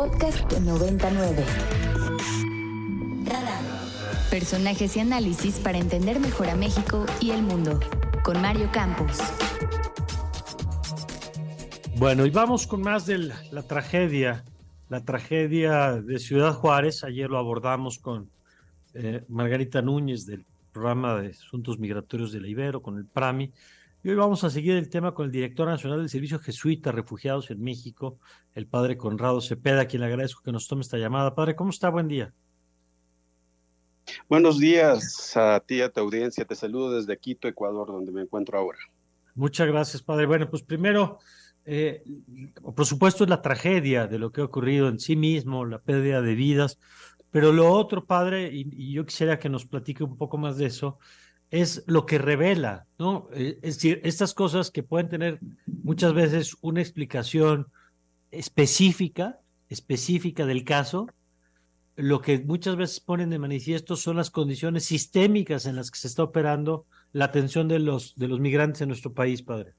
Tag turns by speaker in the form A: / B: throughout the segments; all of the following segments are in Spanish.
A: Podcast 99. Personajes y análisis para entender mejor a México y el mundo. Con Mario Campos.
B: Bueno, y vamos con más de la, tragedia, la tragedia de Ciudad Juárez. Ayer lo abordamos con eh, Margarita Núñez del programa de Asuntos Migratorios de la Ibero, con el PRAMI. Y hoy vamos a seguir el tema con el director nacional del Servicio Jesuita Refugiados en México, el padre Conrado Cepeda, a quien le agradezco que nos tome esta llamada. Padre, ¿cómo está? Buen día.
C: Buenos días a ti, a tu audiencia. Te saludo desde Quito, Ecuador, donde me encuentro ahora.
B: Muchas gracias, padre. Bueno, pues primero, eh, por supuesto, es la tragedia de lo que ha ocurrido en sí mismo, la pérdida de vidas, pero lo otro, padre, y yo quisiera que nos platique un poco más de eso, es lo que revela, ¿no? Eh, es decir, estas cosas que pueden tener muchas veces una explicación específica, específica del caso, lo que muchas veces ponen de manifiesto son las condiciones sistémicas en las que se está operando la atención de los, de los migrantes en nuestro país, padre.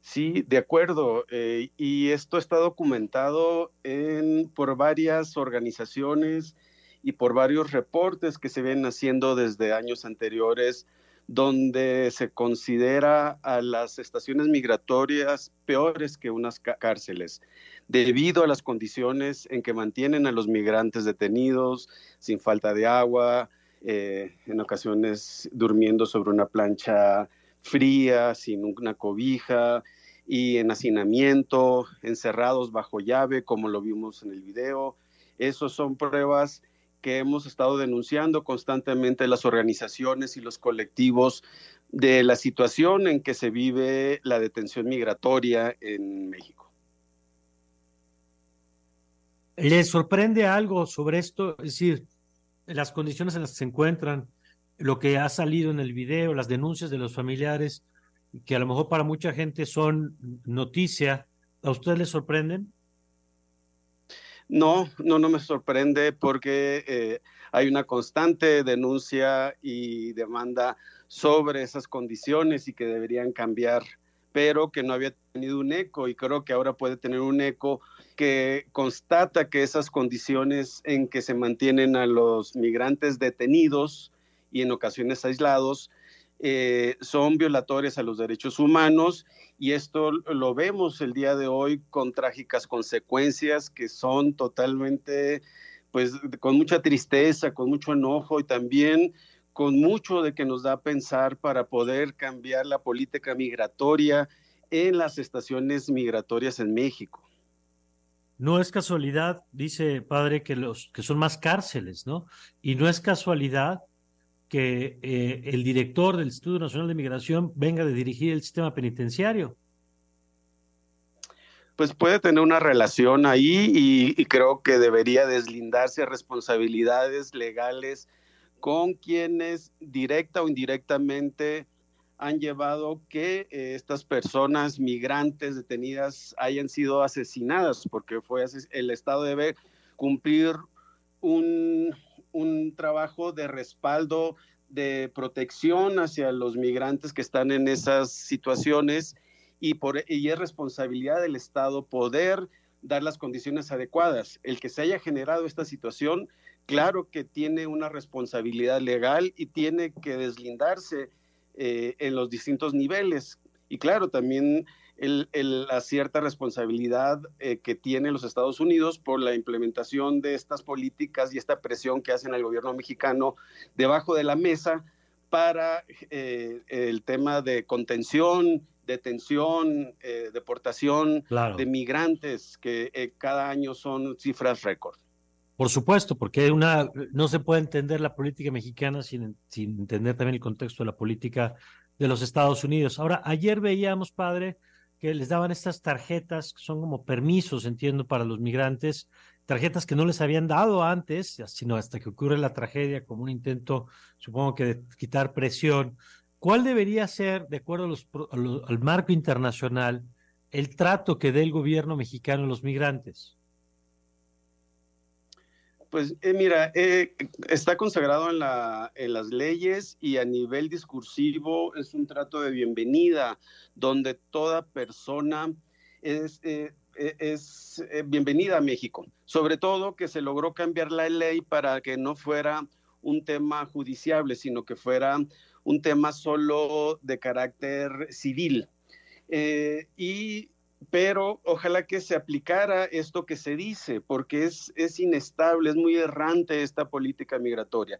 C: Sí, de acuerdo. Eh, y esto está documentado en, por varias organizaciones, y por varios reportes que se vienen haciendo desde años anteriores, donde se considera a las estaciones migratorias peores que unas cárceles, debido a las condiciones en que mantienen a los migrantes detenidos, sin falta de agua, eh, en ocasiones durmiendo sobre una plancha fría, sin una cobija y en hacinamiento, encerrados bajo llave, como lo vimos en el video. Esos son pruebas que hemos estado denunciando constantemente las organizaciones y los colectivos de la situación en que se vive la detención migratoria en México.
B: ¿Le sorprende algo sobre esto? Es decir, las condiciones en las que se encuentran, lo que ha salido en el video, las denuncias de los familiares, que a lo mejor para mucha gente son noticia, ¿a ustedes les sorprenden?
C: No, no, no me sorprende porque eh, hay una constante denuncia y demanda sobre esas condiciones y que deberían cambiar, pero que no había tenido un eco y creo que ahora puede tener un eco que constata que esas condiciones en que se mantienen a los migrantes detenidos y en ocasiones aislados eh, son violatorias a los derechos humanos y esto lo vemos el día de hoy con trágicas consecuencias que son totalmente, pues, con mucha tristeza, con mucho enojo y también con mucho de que nos da a pensar para poder cambiar la política migratoria en las estaciones migratorias en México.
B: No es casualidad, dice padre, que los que son más cárceles, ¿no? Y no es casualidad que eh, el director del Instituto Nacional de Migración venga de dirigir el sistema penitenciario.
C: Pues puede tener una relación ahí y, creo que debería deslindarse responsabilidades legales con quienes directa o indirectamente han llevado que eh, estas personas migrantes detenidas hayan sido asesinadas, porque fue el Estado debe cumplir un, un trabajo de respaldo, de protección hacia los migrantes que están en esas situaciones y, por, y es responsabilidad del Estado poder dar las condiciones adecuadas. El que se haya generado esta situación, claro que tiene una responsabilidad legal y tiene que deslindarse eh, en los distintos niveles. Y claro, también la cierta responsabilidad eh, que tienen los Estados Unidos por la implementación de estas políticas y esta presión que hacen al gobierno mexicano debajo de la mesa para eh, el tema de contención, detención, eh, deportación de migrantes, que cada año son cifras récord.
B: Por supuesto, porque una, no se puede entender la política mexicana sin, sin entender también el contexto de la política de los Estados Unidos. Ahora, ayer veíamos, padre, que les daban estas tarjetas, que son como permisos, entiendo, para los migrantes, tarjetas que no les habían dado antes, sino hasta que ocurre la tragedia, como un intento, supongo que de quitar presión. ¿Cuál debería ser, de acuerdo al marco internacional, el trato que dé el gobierno mexicano a los migrantes?
C: Pues eh, mira, eh, está consagrado en, la, las leyes y a nivel discursivo es un trato de bienvenida donde toda persona es, eh, e, es eh, bienvenida a México, sobre todo que se logró cambiar la ley para que no fuera un tema judiciable, sino que fuera un tema solo de carácter civil. Eh, y, pero ojalá que se aplicara esto que se dice, porque es, es inestable, es muy errante esta política migratoria.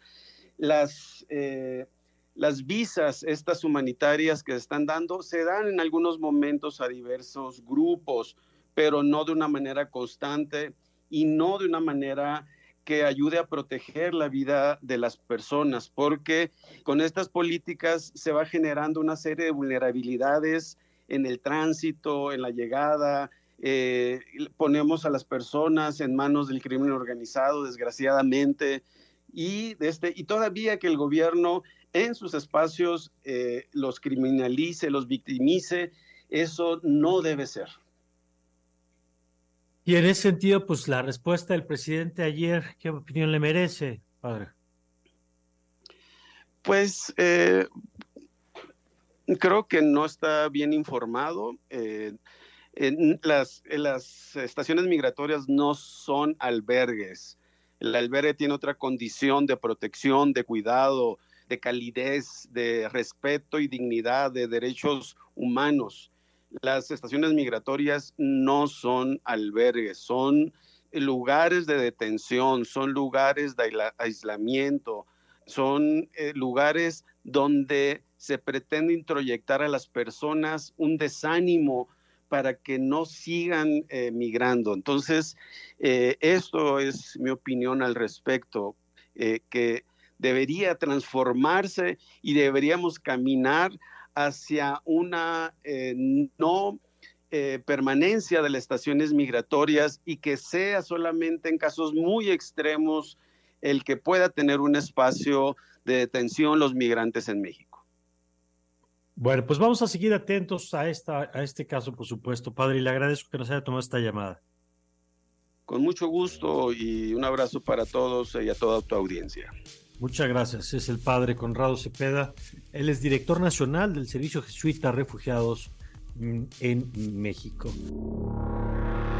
C: Las, eh, las visas, estas humanitarias que se están dando, se dan en algunos momentos a diversos grupos, pero no de una manera constante y no de una manera que ayude a proteger la vida de las personas, porque con estas políticas se va generando una serie de vulnerabilidades en el tránsito, en la llegada, eh, ponemos a las personas en manos del crimen organizado, desgraciadamente, y, este, y todavía que el gobierno en sus espacios eh, los criminalice, los victimice, eso no debe ser.
B: Y en ese sentido, pues la respuesta del presidente ayer, ¿qué opinión le merece, padre?
C: Pues eh, creo que no está bien informado. Eh, las estaciones migratorias no son albergues. El albergue tiene otra condición de protección, de cuidado, de calidez, de respeto y dignidad, de derechos humanos las estaciones migratorias no son albergues, son lugares de detención, son lugares de aislamiento, son eh, lugares donde se pretende introyectar a las personas un desánimo para que no sigan eh, migrando. Entonces, eh, esto es mi opinión al respecto, que debería transformarse y deberíamos caminar hacia una no permanencia de las estaciones migratorias y que sea solamente en casos muy extremos el que pueda tener un espacio de detención los migrantes en México.
B: Bueno, pues vamos a seguir atentos a, esta, a este caso, por supuesto, padre, y le agradezco que nos haya tomado esta llamada.
C: Con mucho gusto y un abrazo para todos y a toda tu audiencia.
B: Muchas gracias. Es el padre Conrado Cepeda. Él es director nacional del Servicio Jesuita Refugiados mm, en México.